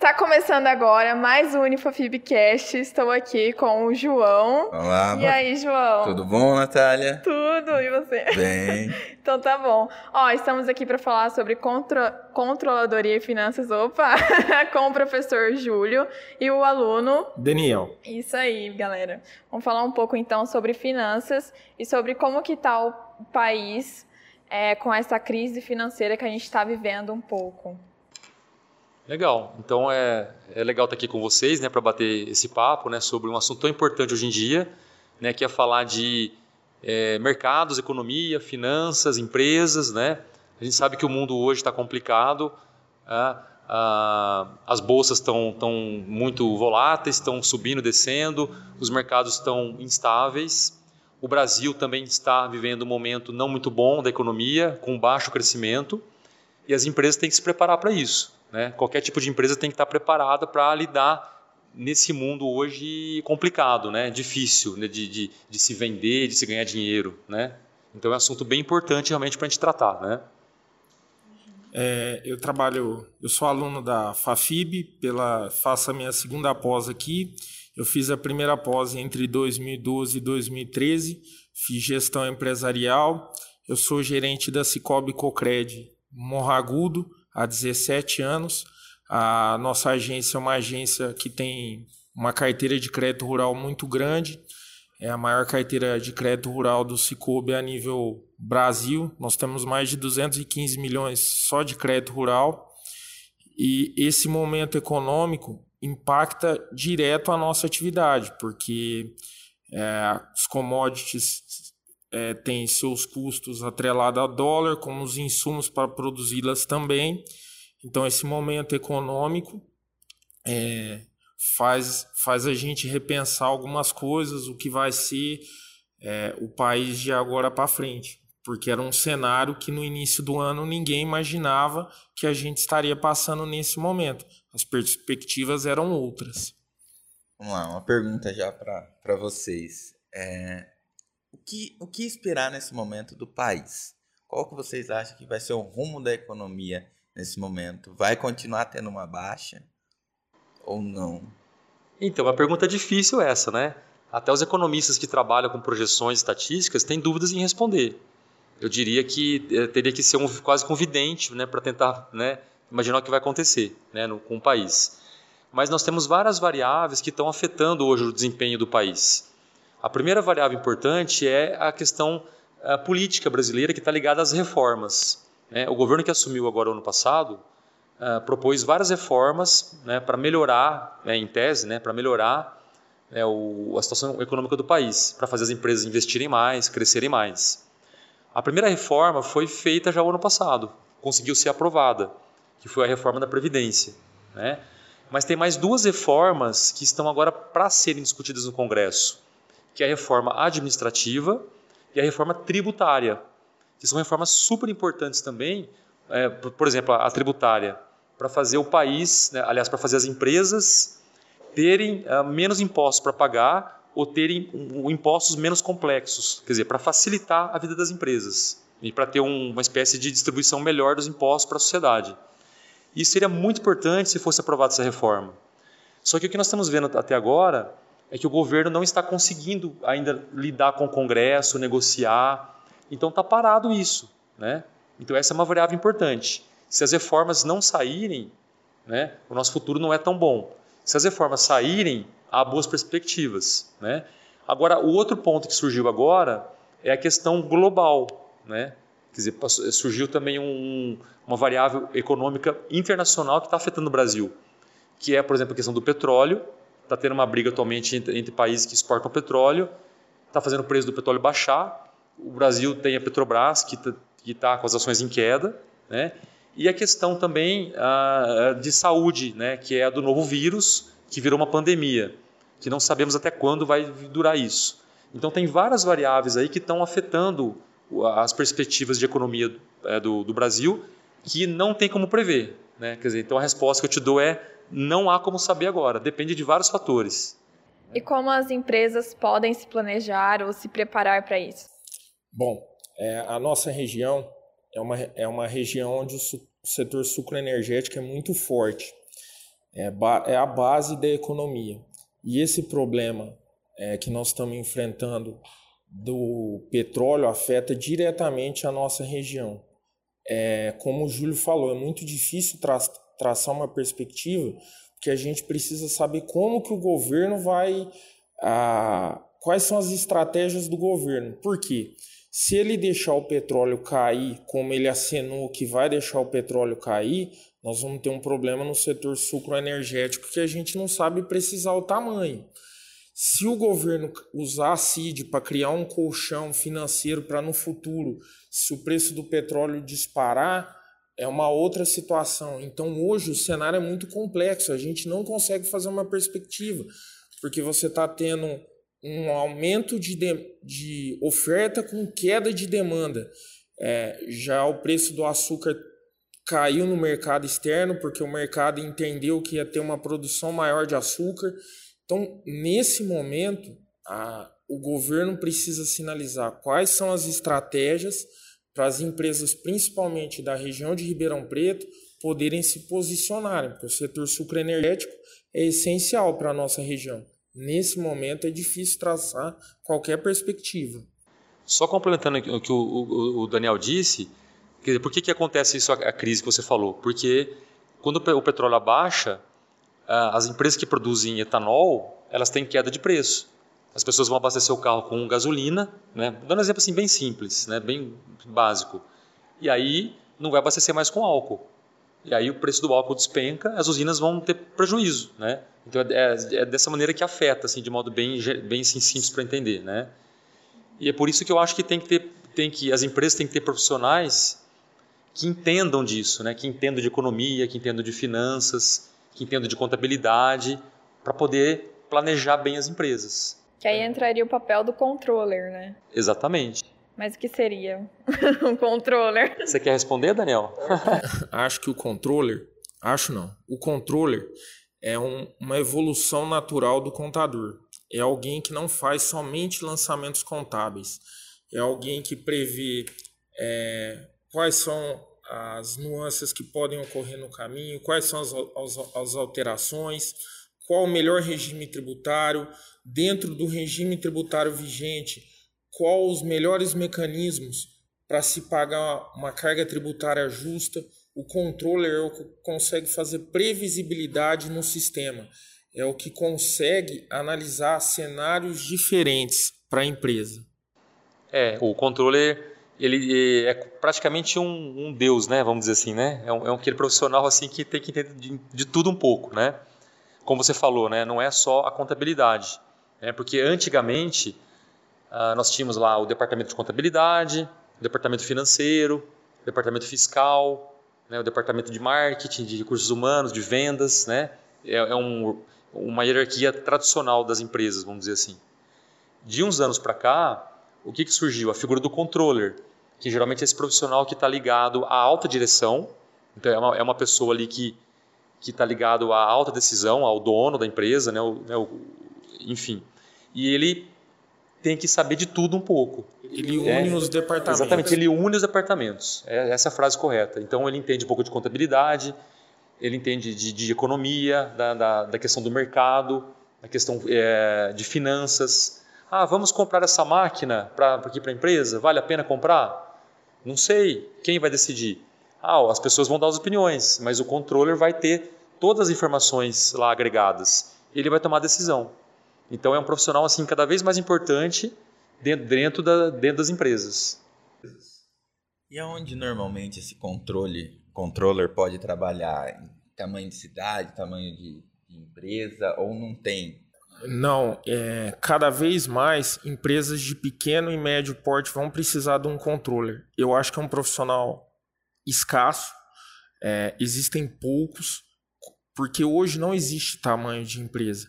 Está começando agora mais um Unifafibcast. Estou aqui com o João. Olá. E aí, João? Tudo bom, Natália? Tudo, e você? Bem. então tá bom. Ó, estamos aqui para falar sobre contra... controladoria e finanças, opa, com o professor Júlio e o aluno Daniel. Isso aí, galera. Vamos falar um pouco então sobre finanças e sobre como que tá o país é, com essa crise financeira que a gente está vivendo um pouco. Legal. Então é, é legal estar aqui com vocês, né, para bater esse papo, né, sobre um assunto tão importante hoje em dia, né, que é falar de é, mercados, economia, finanças, empresas, né. A gente sabe que o mundo hoje está complicado. É, as bolsas estão tão muito voláteis, estão subindo, descendo, os mercados estão instáveis. O Brasil também está vivendo um momento não muito bom da economia, com baixo crescimento, e as empresas têm que se preparar para isso. Né? Qualquer tipo de empresa tem que estar preparada para lidar nesse mundo hoje complicado, né? difícil né? De, de, de, se vender, de se ganhar dinheiro. Né? Então é um assunto bem importante realmente para a gente tratar. Né? É, eu trabalho, eu sou aluno da FAFIB, pela, faço a minha segunda pós aqui. Eu fiz a primeira pós entre 2012 e 2013, fiz gestão empresarial. Eu sou gerente da Cicobi Cocred Morragudo, há 17 anos. A nossa agência é uma agência que tem uma carteira de crédito rural muito grande. É a maior carteira de crédito rural do Cicobi a nível Brasil. Nós temos mais de 215 milhões só de crédito rural. E esse momento econômico impacta direto a nossa atividade, porque é, os commodities é, têm seus custos atrelados a dólar, como os insumos para produzi-las também. Então, esse momento econômico é, faz, faz a gente repensar algumas coisas, o que vai ser é, o país de agora para frente. Porque era um cenário que no início do ano ninguém imaginava que a gente estaria passando nesse momento. As perspectivas eram outras. Vamos lá, uma pergunta já para vocês. É, que, o que esperar nesse momento do país? Qual que vocês acham que vai ser o rumo da economia nesse momento? Vai continuar tendo uma baixa ou não? Então, uma pergunta difícil essa, né? Até os economistas que trabalham com projeções estatísticas têm dúvidas em responder. Eu diria que eh, teria que ser um, quase convidente né, para tentar né, imaginar o que vai acontecer né, no, com o país. Mas nós temos várias variáveis que estão afetando hoje o desempenho do país. A primeira variável importante é a questão a política brasileira que está ligada às reformas. Né? O governo que assumiu agora ano passado uh, propôs várias reformas né, para melhorar, né, em tese, né, para melhorar né, o, a situação econômica do país, para fazer as empresas investirem mais, crescerem mais. A primeira reforma foi feita já o ano passado, conseguiu ser aprovada, que foi a reforma da Previdência. Né? Mas tem mais duas reformas que estão agora para serem discutidas no Congresso que é a reforma administrativa e a reforma tributária, que são reformas super importantes também, é, por exemplo, a, tributária, para fazer o país, né, aliás, para fazer as empresas terem uh, menos impostos para pagar ou terem um, um, impostos menos complexos, quer dizer, para facilitar a vida das empresas e para ter um, uma espécie de distribuição melhor dos impostos para a sociedade. Isso seria muito importante se fosse aprovada essa reforma. Só que o que nós estamos vendo até agora é que o governo não está conseguindo ainda lidar com o Congresso, negociar. Então está parado isso. Né? Então essa é uma variável importante. Se as reformas não saírem, né, o nosso futuro não é tão bom. Se as reformas saírem, há boas perspectivas. Né? Agora, o outro ponto que surgiu agora é a questão global. Né? Quer dizer, surgiu também um, uma variável econômica internacional que está afetando o Brasil, que é, por exemplo, a questão do petróleo, está tendo uma briga atualmente entre, entre países que exportam petróleo, está fazendo o preço do petróleo baixar. O Brasil tem a Petrobras, que está tá com as ações em queda, né? E a questão também ah, de saúde, né? que é a do novo vírus, que virou uma pandemia, que não sabemos até quando vai durar isso. Então, tem várias variáveis aí que estão afetando as perspectivas de economia é, do, do Brasil que não tem como prever. Né? Quer dizer, então, a resposta que eu te dou é não há como saber agora, depende de vários fatores. E como as empresas podem se planejar ou se preparar para isso? Bom, é, a nossa região é uma, é uma região onde o, o setor sucroenergético é muito forte. é, é a base da economia. E esse problema é, que nós estamos enfrentando do petróleo afeta diretamente a nossa região. É, como o Júlio falou, é muito difícil tra traçar uma perspectiva, porque a gente precisa saber como que o governo vai, a, quais são as estratégias do governo. Por quê? Se ele deixar o petróleo cair, como ele acenou que vai deixar o petróleo cair, nós vamos ter um problema no setor sucroenergético que a gente não sabe precisar o tamanho. Se o governo usar a CID para criar um colchão financeiro para no futuro, se o preço do petróleo disparar, é uma outra situação. Então hoje o cenário é muito complexo, a gente não consegue fazer uma perspectiva, porque você está tendo um aumento de, de, de, oferta com queda de demanda. É, já o preço do açúcar caiu no mercado externo, porque o mercado entendeu que ia ter uma produção maior de açúcar. Então, nesse momento, a, o governo precisa sinalizar quais são as estratégias para as empresas, principalmente da região de Ribeirão Preto, poderem se posicionarem, porque o setor sucroenergético é essencial para a nossa região. Nesse momento é difícil traçar qualquer perspectiva. Só complementando o que o, Daniel disse, por que, que acontece isso, a crise que você falou? Porque quando o petróleo abaixa, as empresas que produzem etanol, elas têm queda de preço. As pessoas vão abastecer o carro com gasolina, né? dando um exemplo assim bem simples, né? bem básico. E aí não vai abastecer mais com álcool. E aí o preço do álcool despenca, as usinas vão ter prejuízo, né? Então é, é, é dessa maneira que afeta, assim, de modo bem, bem assim, simples para entender, né? E é por isso que eu acho que tem que ter, tem que as empresas têm que ter profissionais que entendam disso, né? Que entendam de economia, que entendam de finanças, que entendam de contabilidade, para poder planejar bem as empresas. Que aí entraria o papel do controller, né? Exatamente. Mas o que seria um controller? Você quer responder, Daniel? acho que o controller, acho não, o controller é um, uma evolução natural do contador. É alguém que não faz somente lançamentos contábeis. É alguém que prevê é, quais são as nuances que podem ocorrer no caminho, quais são as, as, as alterações, qual o melhor regime tributário, dentro do regime tributário vigente, qual os melhores mecanismos para se pagar uma carga tributária justa. O controller é o que consegue fazer previsibilidade no sistema, é o que consegue analisar cenários diferentes para a empresa. É, o controller ele é praticamente um, um, deus, né? Vamos dizer assim, né? É um, é aquele profissional assim que tem que entender de, de, tudo um pouco, né? Como você falou, né? Não é só a contabilidade, né? Porque antigamente uh, nós tínhamos lá o departamento de contabilidade, o departamento financeiro, o departamento fiscal, né? O departamento de marketing, de recursos humanos, de vendas, né? É, é um, uma hierarquia tradicional das empresas, vamos dizer assim. De uns anos para cá, o que, que surgiu? A figura do controller, que geralmente é esse profissional que está ligado à alta direção, então é uma, é uma pessoa ali que que está ligado à alta decisão, ao dono da empresa, né, o, né, o, enfim. E ele tem que saber de tudo um pouco. Ele une é, os departamentos. Exatamente, ele une os departamentos. É essa a frase correta. Então ele entende um pouco de contabilidade, ele entende de, de economia, da, da, da, questão do mercado, da questão é, de finanças, ah, vamos comprar essa máquina para aqui para a empresa? Vale a pena comprar? Não sei. Quem vai decidir? Ah, as pessoas vão dar as opiniões, mas o controller vai ter todas as informações lá agregadas. Ele vai tomar a decisão. Então é um profissional assim cada vez mais importante dentro, dentro, da, dentro das empresas. E aonde normalmente esse controle, controller pode trabalhar? Em tamanho de cidade, tamanho de, de empresa ou não tem não, é, cada vez mais empresas de pequeno e médio porte vão precisar de um controller. Eu acho que é um profissional escasso, é, existem poucos, porque hoje não existe tamanho de empresa.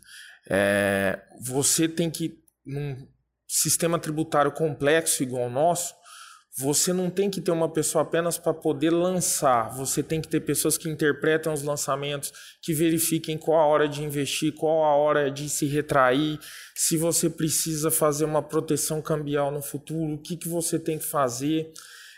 É, você tem que, num sistema tributário complexo igual ao nosso, você não tem que ter uma pessoa apenas para poder lançar, você tem que ter pessoas que interpretam os lançamentos, que verifiquem qual a hora de investir, qual a hora de se retrair, se você precisa fazer uma proteção cambial no futuro, o que, que você tem que fazer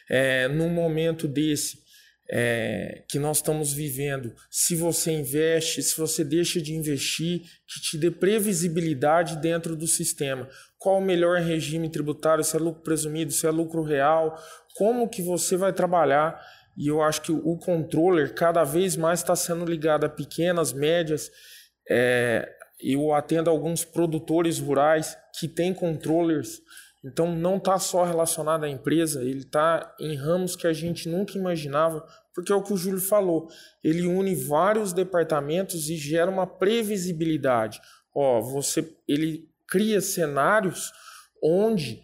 é, num momento desse. é, que nós estamos vivendo, se você investe, se você deixa de investir, que te dê previsibilidade dentro do sistema. Qual o melhor regime tributário, se é lucro presumido, se é lucro real, como que você vai trabalhar. E eu acho que o controller cada vez mais está sendo ligado a pequenas, médias. É, eu atendo alguns produtores rurais que têm controllers então não está só relacionado à empresa, ele está em ramos que a gente nunca imaginava, porque é o que o Júlio falou. Ele une vários departamentos e gera uma previsibilidade. Ó, você, ele cria cenários onde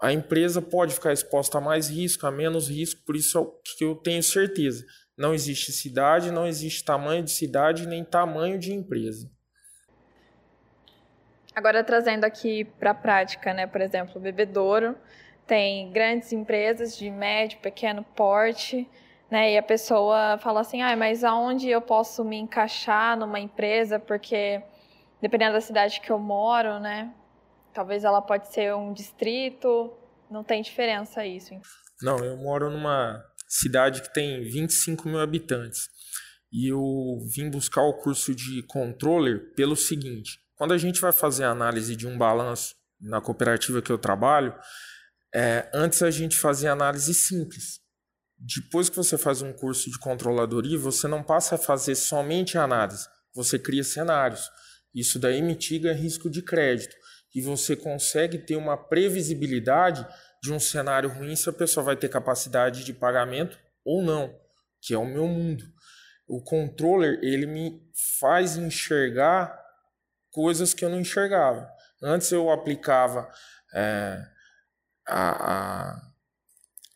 a empresa pode ficar exposta a mais risco, a menos risco, por isso é que eu tenho certeza. Não existe cidade, não existe tamanho de cidade, nem tamanho de empresa. Agora trazendo aqui para a prática, né? Por exemplo, o bebedouro tem grandes empresas de médio, pequeno porte, né? E a pessoa fala assim, ah, mas aonde eu posso me encaixar numa empresa? Porque dependendo da cidade que eu moro, né? Talvez ela pode ser um distrito, não tem diferença isso. Não, eu moro numa cidade que tem 25 mil habitantes. E eu vim buscar o curso de controller pelo seguinte: quando a gente vai fazer a análise de um balanço na cooperativa que eu trabalho, é, antes a gente fazia análise simples. Depois que você faz um curso de controladoria, você não passa a fazer somente análise, você cria cenários. Isso daí mitiga risco de crédito e você consegue ter uma previsibilidade de um cenário ruim se a pessoa vai ter capacidade de pagamento ou não, que é o meu mundo. O controller ele me faz enxergar coisas que eu não enxergava. Antes eu aplicava é, a, a,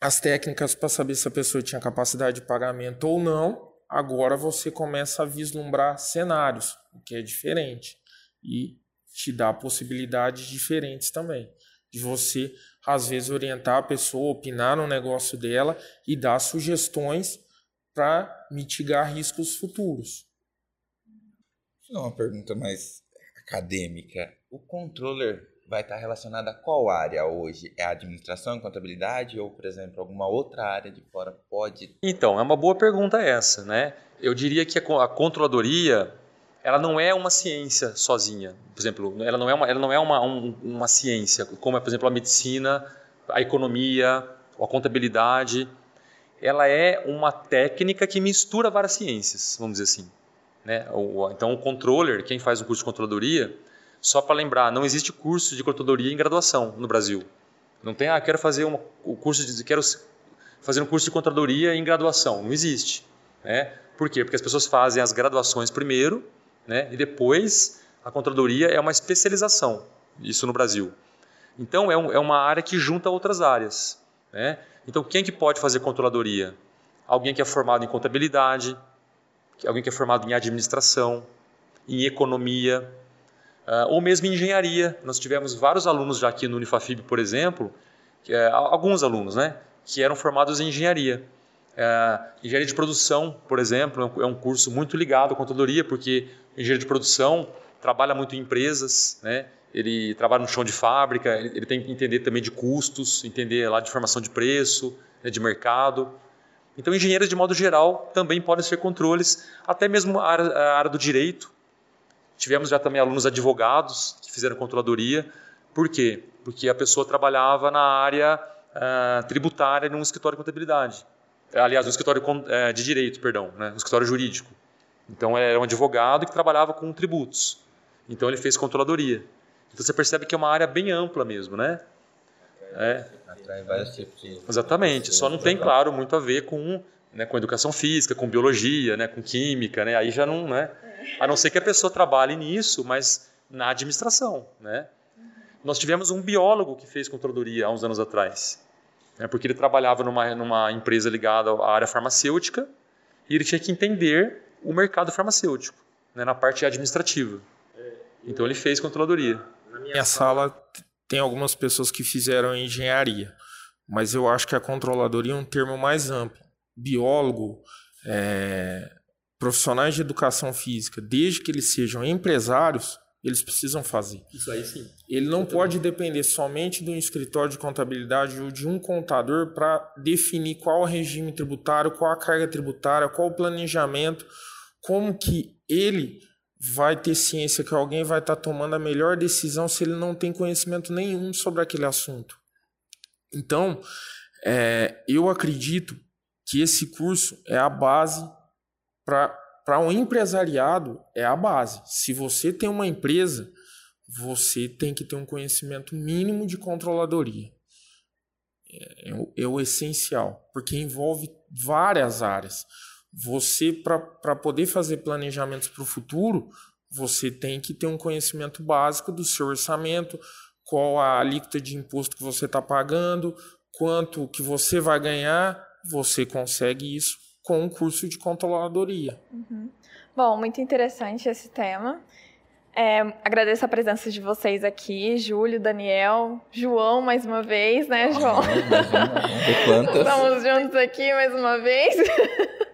as técnicas para saber se a pessoa tinha capacidade de pagamento ou não. Agora você começa a vislumbrar cenários, o que é diferente. E te dá possibilidades diferentes também. De você, às vezes, orientar a pessoa, opinar no negócio dela e dar sugestões para mitigar riscos futuros. Uma pergunta mais acadêmica, o controller vai estar relacionado a qual área hoje? É a administração contabilidade ou, por exemplo, alguma outra área de fora pode? Então, é uma boa pergunta essa, né? Eu diria que a controladoria ela não é uma ciência sozinha. Por exemplo, ela não é uma, ela não é uma, um, uma ciência, como é, por exemplo, a medicina, a economia, a contabilidade. Ela é uma técnica que mistura várias ciências, vamos dizer assim. Né? Então, o controller, quem faz um curso de controladoria, só para lembrar, não existe curso de controladoria em graduação no Brasil. Não tem, ah, quero fazer uma, o curso de, quero fazer um curso de controladoria em graduação. Não existe. Né? Por quê? Porque as pessoas fazem as graduações primeiro, né? e depois a controladoria é uma especialização. Isso no Brasil. Então, é, um, é uma área que junta outras áreas. Né? Então, quem que pode fazer controladoria? Alguém que é formado em contabilidade, alguém que é formado em administração, em economia, uh, ou mesmo em engenharia. Nós tivemos vários alunos já aqui no Unifafib, por exemplo, que, uh, alguns alunos, né, que eram formados em engenharia. Uh, engenharia de produção, por exemplo, é um curso muito ligado à contadoria, porque engenheiro de produção trabalha muito em empresas, né? ele trabalha no chão de fábrica, ele, ele tem que entender também de custos, entender lá de formação de preço, né, de mercado. Então, engenheiros, de modo geral, também podem ser controles, até mesmo a área, do direito. Tivemos já também alunos advogados que fizeram controladoria. Por quê? Porque a pessoa trabalhava na área uh, tributária num escritório de contabilidade. Aliás, um escritório uh, de direito, perdão, né? um escritório jurídico. Então, era um advogado que trabalhava com tributos. Então, ele fez controladoria. Então, você percebe que é uma área bem ampla mesmo, né? É. Atrai vários tipos de. Exatamente. Só não tem, claro, muito a ver com, né, com educação física, com biologia, né, com química, né? Aí já não, né? A não ser que a pessoa trabalhe nisso, mas na administração, né? Nós tivemos um biólogo que fez controladoria há uns anos atrás, né, porque ele trabalhava numa, numa empresa ligada à área farmacêutica e ele tinha que entender o mercado farmacêutico, né, na parte administrativa. Então ele fez controladoria. Na minha sala tem algumas pessoas que fizeram engenharia, mas eu acho que a controladoria é um termo mais amplo. Biólogo, é, profissionais de educação física, desde que eles sejam empresários, Eles precisam fazer. Isso aí sim. Ele não pode depender somente de um escritório de contabilidade ou de um contador para definir qual o regime tributário, qual a carga tributária, qual o planejamento, como que ele vai ter ciência que alguém vai estar tá tomando a melhor decisão se ele não tem conhecimento nenhum sobre aquele assunto. Então, é, eu acredito que esse curso é a base para um empresariado, é a base. Se você tem uma empresa, você tem que ter um conhecimento mínimo de controladoria. É, é, é o essencial, porque envolve várias áreas. Você, para poder fazer planejamentos para o futuro, você tem que ter um conhecimento básico do seu orçamento, qual a alíquota de imposto que você está pagando, quanto que você vai ganhar, você consegue isso com um curso de controladoria. Uhum. Bom, muito interessante esse tema. É, agradeço a presença de vocês aqui, Júlio, Daniel, João mais uma vez, né, João? Estamos juntos aqui mais uma vez.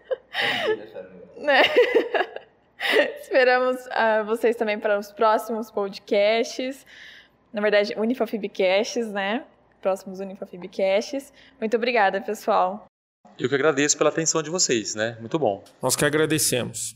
né? Esperamos uh, vocês também para os próximos podcasts. Na verdade, Unifafibcasts, né? Próximos Unifafibcasts. Muito obrigada, pessoal. Eu que agradeço pela atenção de vocês, né? Muito bom. Nós que agradecemos.